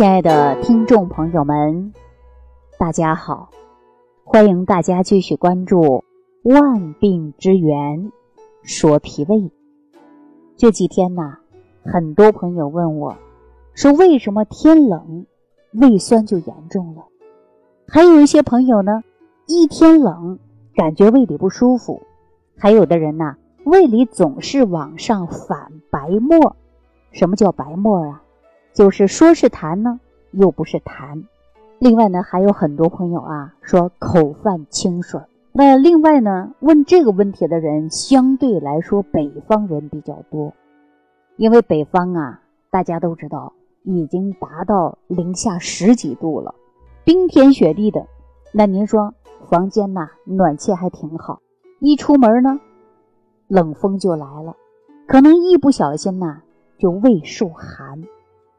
亲爱的听众朋友们，大家好！欢迎大家继续关注《万病之源说脾胃》。这几天呢，很多朋友问我，说为什么天冷胃酸就严重了？还有一些朋友呢，一天冷感觉胃里不舒服，还有的人呢，胃里总是往上反白沫。什么叫白沫啊？就是说是痰呢，又不是痰。另外呢，还有很多朋友啊说口泛清水。那另外呢，问这个问题的人相对来说北方人比较多，因为北方啊，大家都知道已经达到零下十几度了，冰天雪地的。那您说房间呐暖气还挺好，一出门呢，冷风就来了，可能一不小心呐就胃受寒。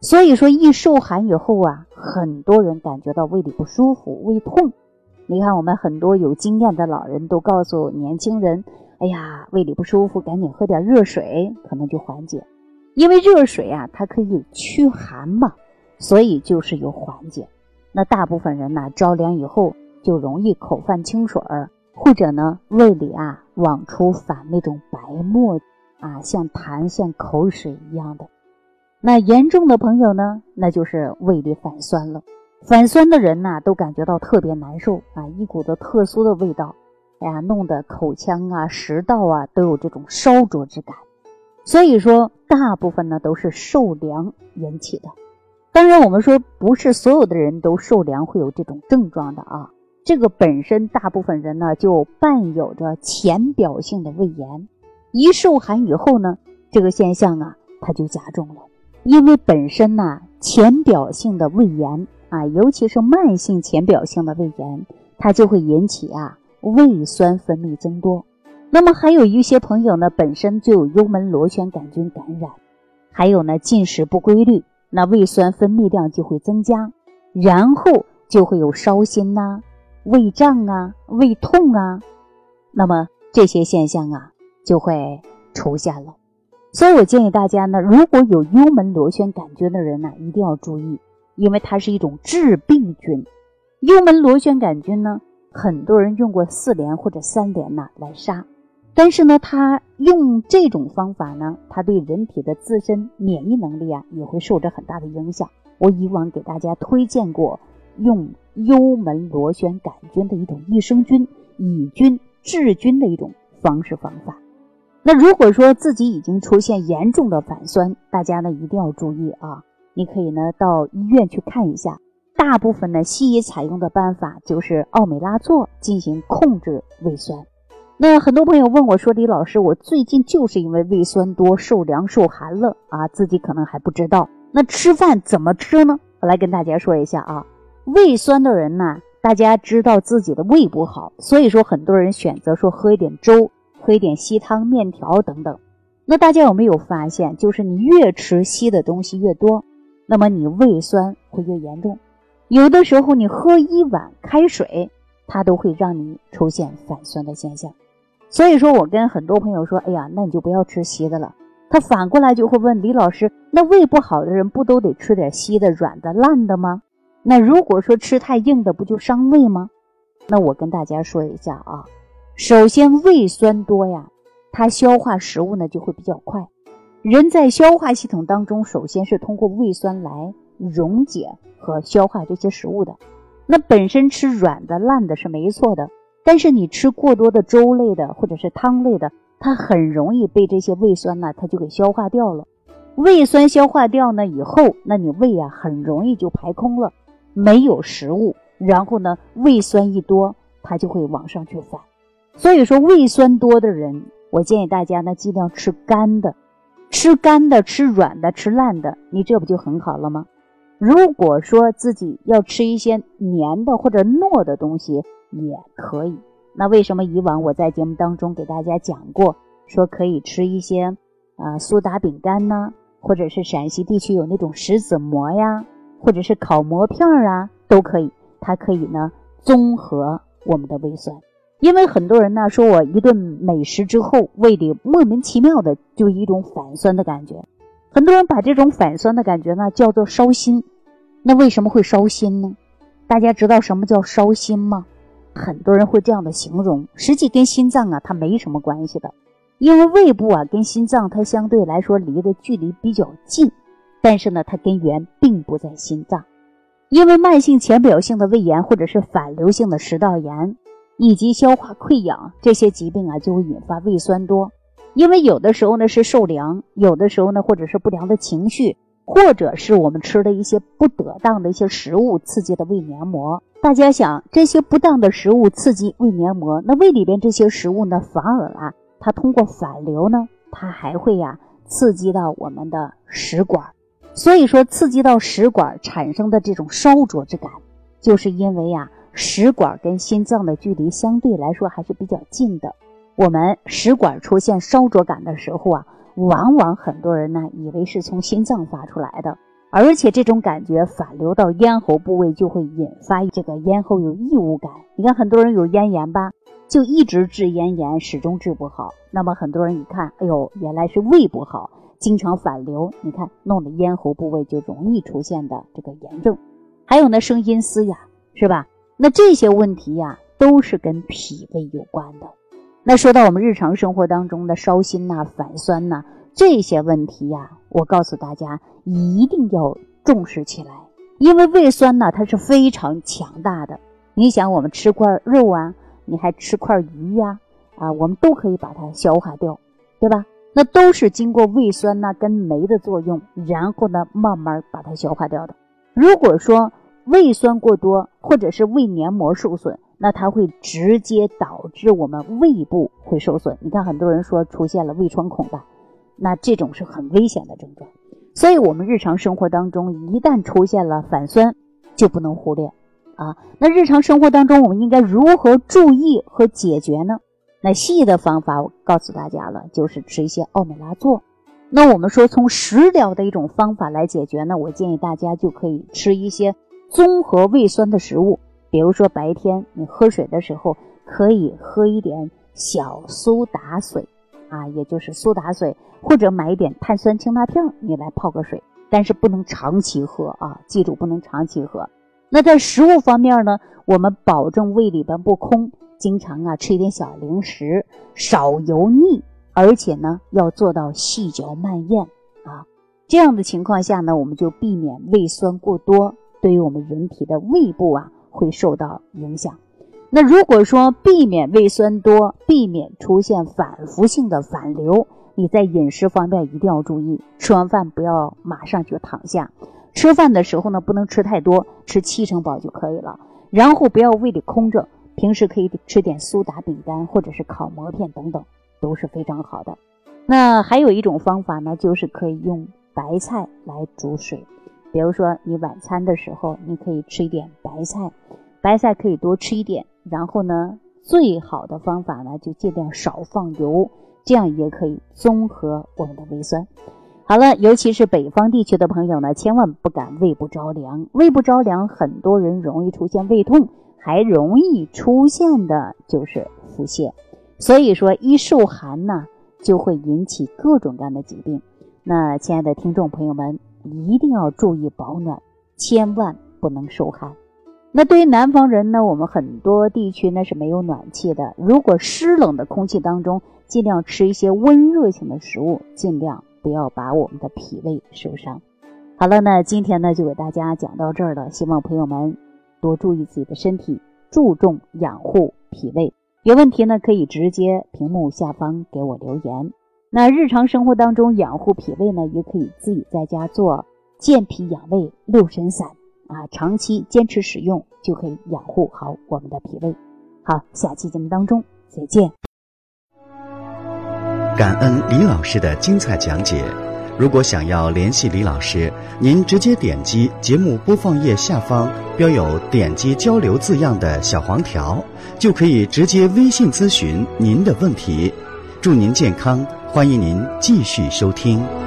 所以说，一受寒以后啊，很多人感觉到胃里不舒服、胃痛。你看，我们很多有经验的老人都告诉年轻人：“哎呀，胃里不舒服，赶紧喝点热水，可能就缓解。因为热水啊，它可以驱寒嘛，所以就是有缓解。那大部分人呢，着凉以后就容易口泛清水儿，或者呢，胃里啊往出反那种白沫啊，像痰、像口水一样的。”那严重的朋友呢，那就是胃里反酸了。反酸的人呢，都感觉到特别难受啊，一股子特殊的味道，哎呀，弄得口腔啊、食道啊都有这种烧灼之感。所以说，大部分呢都是受凉引起的。当然，我们说不是所有的人都受凉会有这种症状的啊。这个本身大部分人呢就伴有着浅表性的胃炎，一受寒以后呢，这个现象啊它就加重了。因为本身呢，浅表性的胃炎啊，尤其是慢性浅表性的胃炎，它就会引起啊胃酸分泌增多。那么还有一些朋友呢，本身就有幽门螺旋杆菌感染，还有呢进食不规律，那胃酸分泌量就会增加，然后就会有烧心呐、胃胀啊、胃痛啊，那么这些现象啊就会出现了。所以我建议大家呢，如果有幽门螺旋杆菌的人呢，一定要注意，因为它是一种致病菌。幽门螺旋杆菌呢，很多人用过四联或者三联呐来杀，但是呢，它用这种方法呢，它对人体的自身免疫能力啊，也会受着很大的影响。我以往给大家推荐过用幽门螺旋杆菌的一种益生菌、以菌治菌的一种方式方法。那如果说自己已经出现严重的反酸，大家呢一定要注意啊！你可以呢到医院去看一下。大部分呢西医采用的办法就是奥美拉唑进行控制胃酸。那很多朋友问我说：“李老师，我最近就是因为胃酸多，受凉受寒了啊，自己可能还不知道。那吃饭怎么吃呢？”我来跟大家说一下啊，胃酸的人呢，大家知道自己的胃不好，所以说很多人选择说喝一点粥。喝一点稀汤、面条等等，那大家有没有发现，就是你越吃稀的东西越多，那么你胃酸会越严重。有的时候你喝一碗开水，它都会让你出现反酸的现象。所以说我跟很多朋友说，哎呀，那你就不要吃稀的了。他反过来就会问李老师，那胃不好的人不都得吃点稀的、软的、烂的吗？那如果说吃太硬的，不就伤胃吗？那我跟大家说一下啊。首先，胃酸多呀，它消化食物呢就会比较快。人在消化系统当中，首先是通过胃酸来溶解和消化这些食物的。那本身吃软的烂的是没错的，但是你吃过多的粥类的或者是汤类的，它很容易被这些胃酸呢，它就给消化掉了。胃酸消化掉呢以后，那你胃啊很容易就排空了，没有食物，然后呢胃酸一多，它就会往上去反。所以说，胃酸多的人，我建议大家呢尽量吃干的，吃干的，吃软的，吃烂的，你这不就很好了吗？如果说自己要吃一些黏的或者糯的东西也可以。那为什么以往我在节目当中给大家讲过，说可以吃一些啊苏打饼干呢，或者是陕西地区有那种石子馍呀，或者是烤馍片啊，都可以，它可以呢综合我们的胃酸。因为很多人呢说，我一顿美食之后，胃里莫名其妙的就一种反酸的感觉。很多人把这种反酸的感觉呢叫做烧心，那为什么会烧心呢？大家知道什么叫烧心吗？很多人会这样的形容，实际跟心脏啊它没什么关系的，因为胃部啊跟心脏它相对来说离的距离比较近，但是呢它根源并不在心脏，因为慢性浅表性的胃炎或者是反流性的食道炎，以及消化溃疡这些疾病啊就会引发胃酸多，因为有的时候呢是受凉，有的时候呢或者是不良的情绪。或者是我们吃的一些不得当的一些食物刺激的胃黏膜，大家想这些不当的食物刺激胃黏膜，那胃里边这些食物呢，反而啊，它通过反流呢，它还会呀刺激到我们的食管，所以说刺激到食管产生的这种烧灼之感，就是因为呀食管跟心脏的距离相对来说还是比较近的，我们食管出现烧灼感的时候啊。往往很多人呢以为是从心脏发出来的，而且这种感觉反流到咽喉部位，就会引发这个咽喉有异物感。你看很多人有咽炎吧，就一直治咽炎，始终治不好。那么很多人一看，哎呦，原来是胃不好，经常反流。你看弄得咽喉部位就容易出现的这个炎症。还有呢，声音嘶哑，是吧？那这些问题呀，都是跟脾胃有关的。那说到我们日常生活当中的烧心呐、反酸呐这些问题呀，我告诉大家一定要重视起来，因为胃酸呢它是非常强大的。你想，我们吃块肉啊，你还吃块鱼呀，啊，我们都可以把它消化掉，对吧？那都是经过胃酸呐跟酶的作用，然后呢慢慢把它消化掉的。如果说胃酸过多，或者是胃黏膜受损，那它会直接导致我们胃部会受损。你看，很多人说出现了胃穿孔吧，那这种是很危险的症状。所以，我们日常生活当中一旦出现了反酸，就不能忽略啊。那日常生活当中，我们应该如何注意和解决呢？那细的方法我告诉大家了，就是吃一些奥美拉唑。那我们说从食疗的一种方法来解决呢，我建议大家就可以吃一些综合胃酸的食物。比如说白天你喝水的时候，可以喝一点小苏打水，啊，也就是苏打水，或者买一点碳酸氢钠片，你来泡个水，但是不能长期喝啊，记住不能长期喝。那在食物方面呢，我们保证胃里边不空，经常啊吃一点小零食，少油腻，而且呢要做到细嚼慢咽啊。这样的情况下呢，我们就避免胃酸过多，对于我们人体的胃部啊。会受到影响。那如果说避免胃酸多，避免出现反复性的反流，你在饮食方面一定要注意。吃完饭不要马上就躺下，吃饭的时候呢不能吃太多，吃七成饱就可以了。然后不要胃里空着，平时可以吃点苏打饼干或者是烤馍片等等，都是非常好的。那还有一种方法呢，就是可以用白菜来煮水。比如说，你晚餐的时候，你可以吃一点白菜，白菜可以多吃一点。然后呢，最好的方法呢，就尽量少放油，这样也可以综合我们的胃酸。好了，尤其是北方地区的朋友呢，千万不敢胃部着凉。胃部着凉，很多人容易出现胃痛，还容易出现的就是腹泻。所以说，一受寒呢，就会引起各种各样的疾病。那亲爱的听众朋友们。一定要注意保暖，千万不能受寒。那对于南方人呢，我们很多地区呢是没有暖气的。如果湿冷的空气当中，尽量吃一些温热性的食物，尽量不要把我们的脾胃受伤。好了，那今天呢就给大家讲到这儿了。希望朋友们多注意自己的身体，注重养护脾胃。有问题呢可以直接屏幕下方给我留言。那日常生活当中养护脾胃呢，也可以自己在家做健脾养胃六神散啊，长期坚持使用就可以养护好我们的脾胃。好，下期节目当中再见。感恩李老师的精彩讲解。如果想要联系李老师，您直接点击节目播放页下方标有“点击交流”字样的小黄条，就可以直接微信咨询您的问题。祝您健康。欢迎您继续收听。